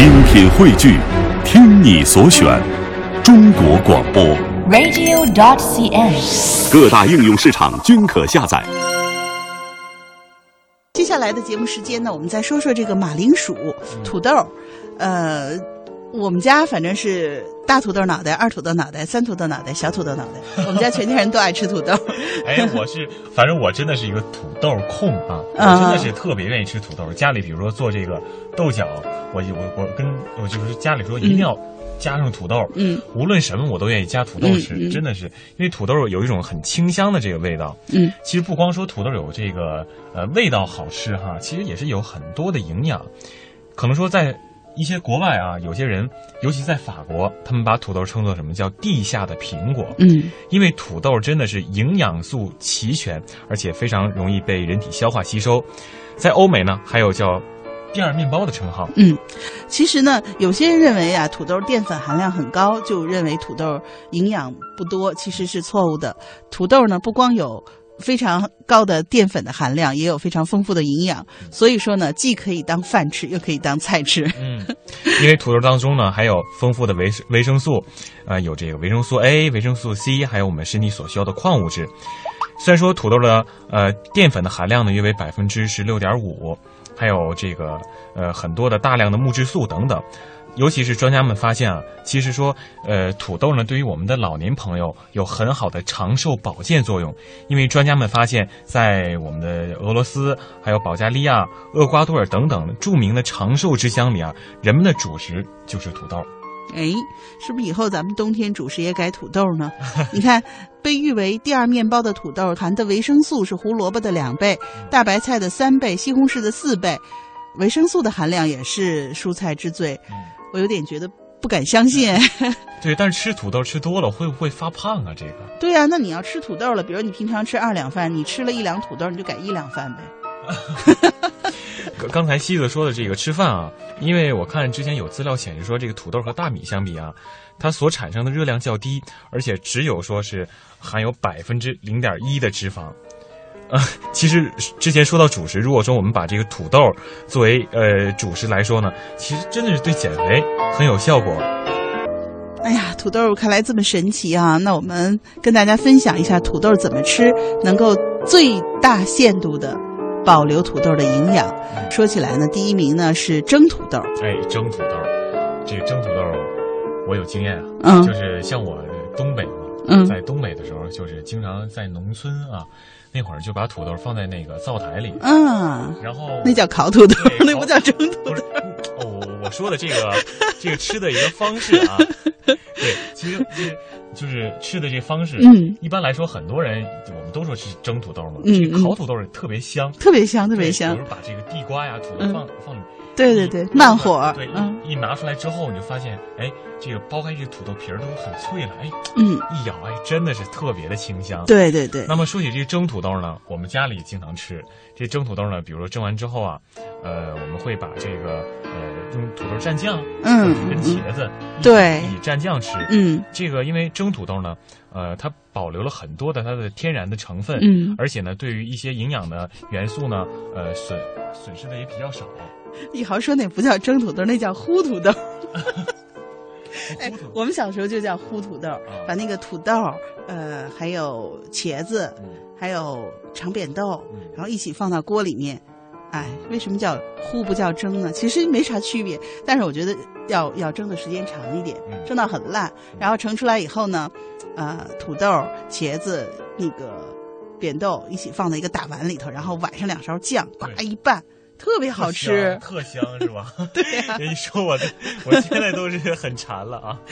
精品汇聚，听你所选，中国广播。radio.dot.cn，。各大应用市场均可下载。接下来的节目时间呢，我们再说说这个马铃薯、土豆。呃，我们家反正是大土豆脑袋、二土豆脑袋、三土豆脑袋、小土豆脑袋。我们家全家人都爱吃土豆。哎，我是，反正我真的是一个土豆控啊！我啊真的是特别愿意吃土豆。家里比如说做这个豆角，我我我跟我就是家里说一定要加上土豆，嗯，无论什么我都愿意加土豆吃，嗯嗯真的是因为土豆有一种很清香的这个味道。嗯，其实不光说土豆有这个呃味道好吃哈，其实也是有很多的营养。可能说在一些国外啊，有些人，尤其在法国，他们把土豆称作什么叫地下的苹果。嗯因为土豆真的是营养素齐全，而且非常容易被人体消化吸收。在欧美呢，还有叫“第二面包”的称号。嗯，其实呢，有些人认为啊，土豆淀粉含量很高，就认为土豆营养不多，其实是错误的。土豆呢，不光有非常高的淀粉的含量，也有非常丰富的营养。所以说呢，既可以当饭吃，又可以当菜吃。嗯，因为土豆当中呢，还有丰富的维维生素，呃，有这个维生素 A、维生素 C，还有我们身体所需要的矿物质。虽然说土豆的呃淀粉的含量呢约为百分之十六点五，还有这个呃很多的大量的木质素等等。尤其是专家们发现啊，其实说，呃，土豆呢，对于我们的老年朋友有很好的长寿保健作用。因为专家们发现，在我们的俄罗斯、还有保加利亚、厄瓜多尔等等著名的长寿之乡里啊，人们的主食就是土豆。哎，是不是以后咱们冬天主食也改土豆呢？你看，被誉为第二面包的土豆含的维生素是胡萝卜的两倍，大白菜的三倍，西红柿的四倍，维生素的含量也是蔬菜之最。嗯我有点觉得不敢相信。对，但是吃土豆吃多了会不会发胖啊？这个对呀、那你要吃土豆了，比如你平常吃二两饭，你吃了一两土豆，你就改一两饭呗。刚刚才西子说的这个吃饭啊，因为我看之前有资料显示说，这个土豆和大米相比啊，它所产生的热量较低，而且只有说是含有百分之零点一的脂肪。呃，其实之前说到主食，如果说我们把这个土豆作为呃主食来说呢，其实真的是对减肥很有效果。哎呀，土豆看来这么神奇啊！那我们跟大家分享一下土豆怎么吃，能够最大限度的保留土豆的营养。说起来呢，第一名呢是蒸土豆，哎，蒸土豆，这个蒸土豆我有经验啊，嗯就是像我东北嘛，嗯在东北的时候，就是经常在农村啊，那会儿就把土豆放在那个灶台里，嗯，然后那叫烤土豆，那不叫蒸土豆。哦，我我说的这个这个吃的一个方式啊，对，其实这就是吃的这方式，嗯，一般来说很多人我们都说是蒸土豆嘛，嗯这个烤土豆特别香。特别香，特别香比。如把这个地瓜呀、土豆嗯放、放里，对对对，慢火对，，嗯一一拿出来之后，你就发现，哎，这个剥开这个土豆皮儿都很脆了，哎，嗯，一咬，哎，真的是特别的清香。。对对对，那么说起这个蒸土豆呢，我们家里经常吃。这蒸土豆呢，比如说蒸完之后啊，呃，我们会把这个呃用土豆蘸酱，嗯跟茄子一起对一起蘸酱吃。嗯这个因为蒸土豆呢，呃，它保留了很多的它的天然的成分，嗯，而且呢，对于一些营养的元素呢，呃，损损失的也比较少。一豪说那不叫蒸土豆，那叫烀 土豆。哎我们小时候就叫烀土豆，把那个土豆，呃，还有茄子，嗯还有长扁豆嗯，然后一起放到锅里面。哎，为什么叫烀不叫蒸呢？其实没啥区别，但是我觉得要要蒸的时间长一点，嗯蒸到很烂，然后盛出来以后呢，呃，土豆、茄子、那个扁豆一起放在一个大碗里头，然后崴上两勺酱，呱一拌，特别好吃。特香是吧？对呀、人一说我这，我现在都是很馋了啊。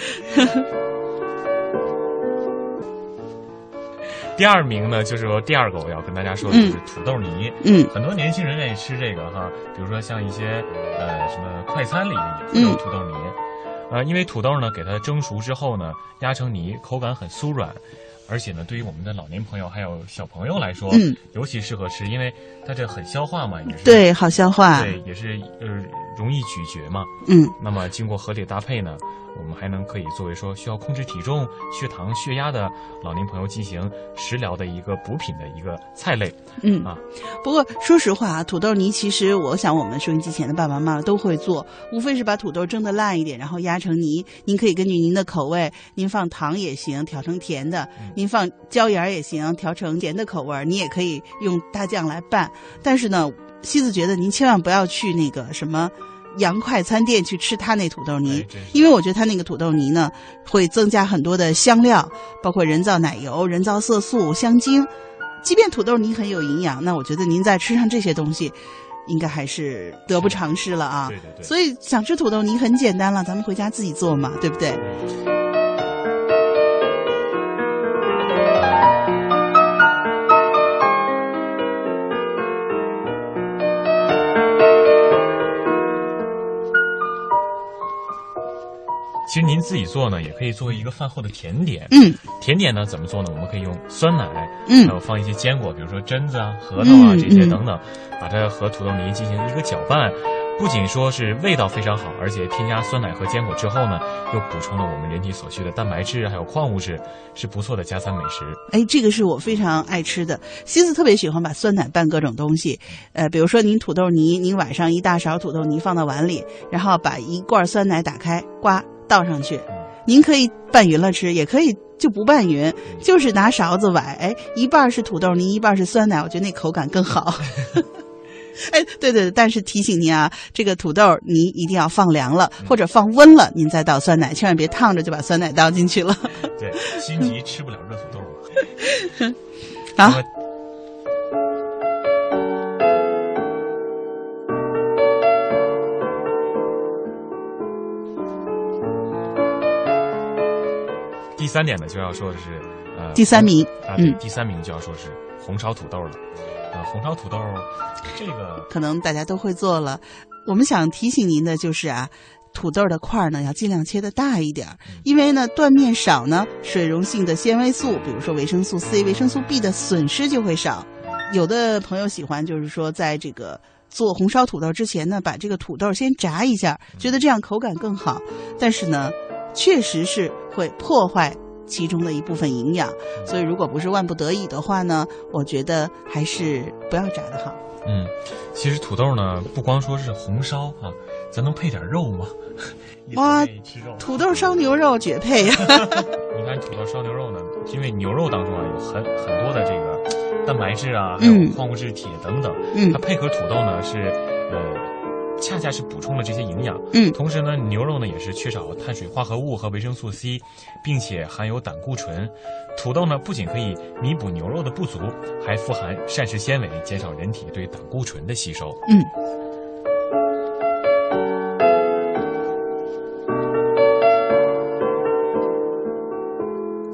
第二名呢，就是说第二个我要跟大家说的就是土豆泥。嗯很多年轻人愿意吃这个哈，比如说像一些呃什么快餐里也有嗯土豆泥，呃，因为土豆呢给它蒸熟之后呢，压成泥，口感很酥软，而且呢，对于我们的老年朋友还有小朋友来说，嗯尤其适合吃，因为它这很消化嘛，也是对，好消化。对，也是呃容易咀嚼嘛。嗯，那么经过合理搭配呢，我们还能可以作为说需要控制体重、血糖、血压的老年朋友进行食疗的一个补品的一个菜类。嗯啊，不过说实话啊，土豆泥其实我想我们收音机前的爸爸妈妈都会做，无非是把土豆蒸的烂一点，然后压成泥。您可以根据您的口味，您放糖也行，调成甜的；您放椒盐也行，调成甜的口味儿。你也可以用大酱来拌。但是呢，西子觉得您千万不要去那个什么。洋快餐店去吃他那土豆泥哎，因为我觉得他那个土豆泥呢，会增加很多的香料，包括人造奶油、人造色素、香精。即便土豆泥很有营养，那我觉得您再吃上这些东西，应该还是得不偿失了啊。对对对所以想吃土豆泥很简单了，咱们回家自己做嘛，对不对？其实您自己做呢，也可以作为一个饭后的甜点。嗯甜点呢怎么做呢？我们可以用酸奶，嗯还有放一些坚果，比如说榛子啊、核桃啊嗯这些嗯等等，把它和土豆泥进行一个搅拌。不仅说是味道非常好，而且添加酸奶和坚果之后呢，又补充了我们人体所需的蛋白质还有矿物质，是不错的加餐美食。哎，这个是我非常爱吃的。西子特别喜欢把酸奶拌各种东西，呃，比如说您土豆泥，您晚上一大勺土豆泥放到碗里，然后把一罐酸奶打开，呱倒上去。您可以拌匀了吃，也可以就不拌匀，就是拿勺子崴，哎，一半是土豆泥，一半是酸奶，我觉得那口感更好。哎，对对对，但是提醒您啊，这个土豆泥一定要放凉了，或者放温了，您再倒酸奶，千万别烫着就把酸奶倒进去了。对，心急吃不了热土豆嘛。啊三点呢，就要说的是，呃，第三名啊，对，嗯第三名就要说是红烧土豆了。呃，红烧土豆这个可能大家都会做了。我们想提醒您的就是啊，土豆的块儿呢要尽量切的大一点儿，因为呢断面少呢，水溶性的纤维素，比如说维生素 C、维生素 B 的损失就会少。有的朋友喜欢就是说，在这个做红烧土豆之前呢，把这个土豆先炸一下，觉得这样口感更好。但是呢，确实是会破坏。其中的一部分营养，所以如果不是万不得已的话呢，我觉得还是不要炸的好。嗯，其实土豆呢，不光说是红烧啊，咱能配点肉吗？哇。土豆烧牛肉绝配呀、你看土豆烧牛肉呢，因为牛肉当中啊有很很多的这个蛋白质啊，还有嗯矿物质、铁等等，嗯它配合土豆呢是呃。恰恰是补充了这些营养，嗯同时呢，牛肉呢也是缺少碳水化合物和维生素 C，并且含有胆固醇。土豆呢不仅可以弥补牛肉的不足，还富含膳食纤维，减少人体对胆固醇的吸收。嗯，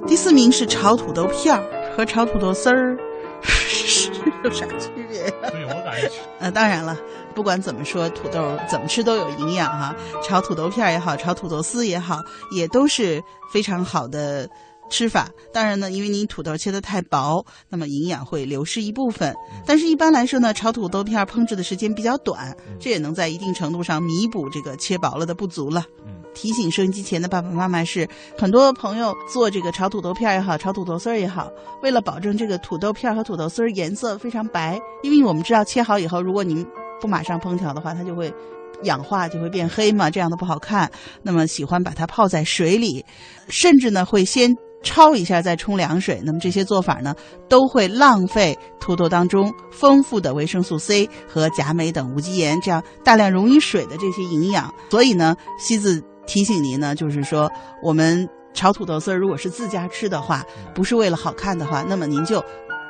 第四名是炒土豆片儿，和炒土豆丝儿 有啥区别呀？对我感觉呃，当然了，不管怎么说，土豆怎么吃都有营养哈。炒土豆片儿也好，炒土豆丝也好，也都是非常好的吃法。当然呢，因为你土豆切得太薄，那么营养会流失一部分。但是一般来说呢，炒土豆片烹制的时间比较短，这也能在一定程度上弥补这个切薄了的不足了。嗯提醒收音机前的爸爸妈妈是，很多朋友做这个炒土豆片儿也好，炒土豆丝儿也好，为了保证这个土豆片儿和土豆丝儿颜色非常白，因为我们知道切好以后，如果您不马上烹调的话，它就会氧化，就会变黑嘛，这样的不好看。那么喜欢把它泡在水里，甚至呢会先焯一下再冲凉水。那么这些做法呢，都会浪费土豆当中丰富的维生素 C 和钾镁等无机盐，这样大量溶于水的这些营养。所以呢，西子提醒您呢，就是说我们炒土豆丝儿，如果是自家吃的话，不是为了好看的话，那么您就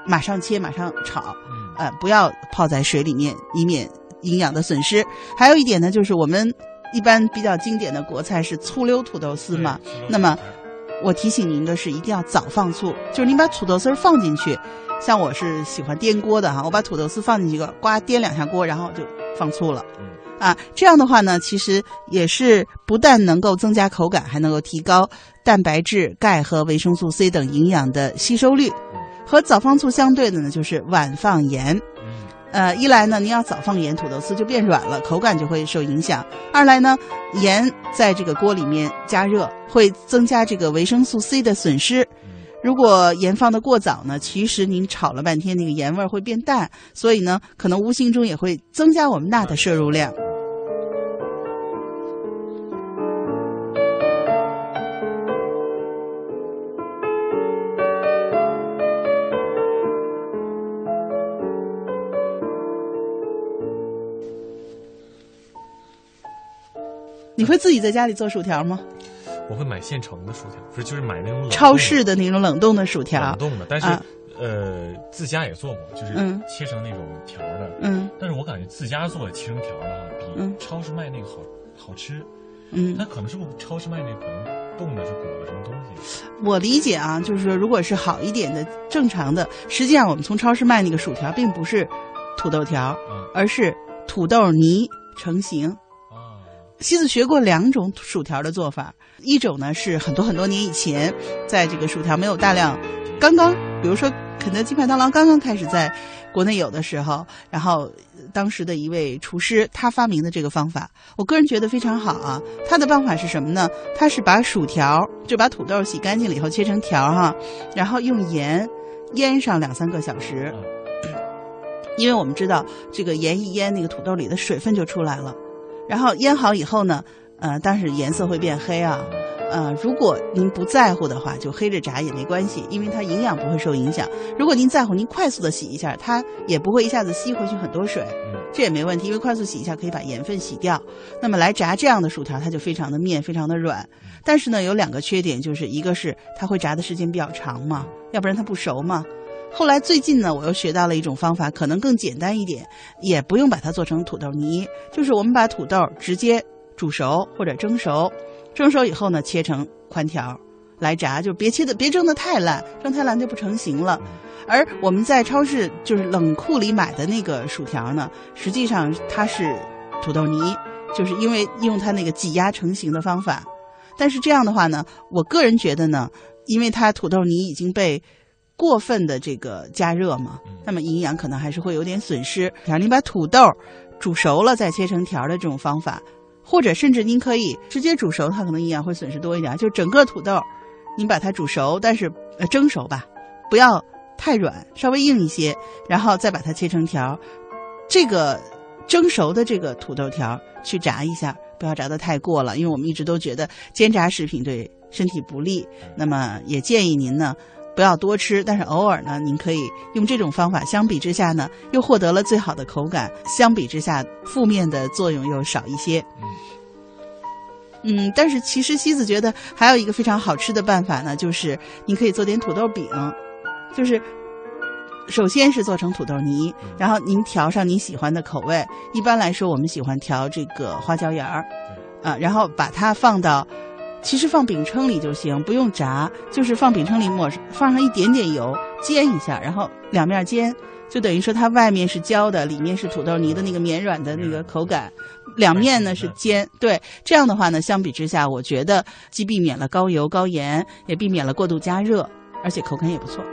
马上切，马上炒。嗯呃，不要泡在水里面，以免营养的损失。还有一点呢，就是我们一般比较经典的国菜是醋溜土豆丝嘛。那么我提醒您的是，一定要早放醋，就是您把土豆丝儿放进去。像我是喜欢颠锅的哈，我把土豆丝放进去个，呱颠两下锅，然后就放醋了。嗯啊，这样的话呢，其实也是不但能够增加口感，还能够提高蛋白质、钙和维生素 C 等营养的吸收率。和早放醋相对的呢，就是晚放盐。呃，一来呢，您要早放盐，土豆丝就变软了，口感就会受影响；二来呢，盐在这个锅里面加热，会增加这个维生素 C 的损失。如果盐放的过早呢，其实您炒了半天，那个盐味儿会变淡，所以呢，可能无形中也会增加我们钠的摄入量。你会自己在家里做薯条吗？我会买现成的薯条，不是就是买那种冷超市的那种冷冻的薯条冷，冻的，但是、啊呃自家也做过，就是嗯切成那种条的。嗯但是我感觉自家做的切成条的哈，比嗯超市卖那个好好吃。嗯那，可能是不是超市卖那个可能冻的是裹了什么东西？我理解啊，就是说，如果是好一点的、正常的，实际上我们从超市卖那个薯条，并不是土豆条，啊而是土豆泥成型。啊西子学过两种薯条的做法，一种呢是很多很多年以前，在这个薯条没有大量，刚刚，比如说肯德基、麦当劳刚刚开始在国内有的时候，然后呃当时的一位厨师他发明的这个方法，我个人觉得非常好啊。他的办法是什么呢？他是把薯条就把土豆洗干净了以后切成条哈，然后用盐腌上两三个小时，因为我们知道这个盐一腌，那个土豆里的水分就出来了。然后腌好以后呢，呃，但是颜色会变黑啊。呃，如果您不在乎的话，就黑着炸也没关系，因为它营养不会受影响。如果您在乎，您快速的洗一下，它也不会一下子吸回去很多水，嗯这也没问题，因为快速洗一下可以把盐分洗掉。那么来炸这样的薯条，它就非常的面，非常的软。但是呢，有两个缺点，就是一个是它会炸的时间比较长嘛，要不然它不熟嘛。后来最近呢，我又学到了一种方法，可能更简单一点，也不用把它做成土豆泥，就是我们把土豆直接煮熟或者蒸熟，蒸熟以后呢，切成宽条来炸，就别切的别蒸的太烂，蒸太烂就不成形了。而我们在超市就是冷库里买的那个薯条呢，实际上它是土豆泥，就是因为用它那个挤压成型的方法。但是这样的话呢，我个人觉得呢，因为它土豆泥已经被过分的这个加热嘛，那么营养可能还是会有点损失。然后您把土豆煮熟了再切成条的这种方法，或者甚至您可以直接煮熟，它可能营养会损失多一点。就整个土豆，您把它煮熟，但是呃蒸熟吧，不要太软，稍微硬一些，然后再把它切成条。这个蒸熟的这个土豆条去炸一下，不要炸得太过了，因为我们一直都觉得煎炸食品对身体不利。那么也建议您呢。不要多吃，但是偶尔呢，您可以用这种方法。相比之下呢，又获得了最好的口感。相比之下，负面的作用又少一些。嗯，但是其实西子觉得还有一个非常好吃的办法呢，就是您可以做点土豆饼，就是首先是做成土豆泥，然后您调上您喜欢的口味。一般来说，我们喜欢调这个花椒盐儿，啊，然后把它放到。其实放饼铛里就行，不用炸，就是放饼铛里抹放上一点点油，煎一下，然后两面煎，就等于说它外面是焦的，里面是土豆泥的那个绵软的那个口感，两面呢是煎。对，这样的话呢，相比之下，我觉得既避免了高油高盐，也避免了过度加热，而且口感也不错。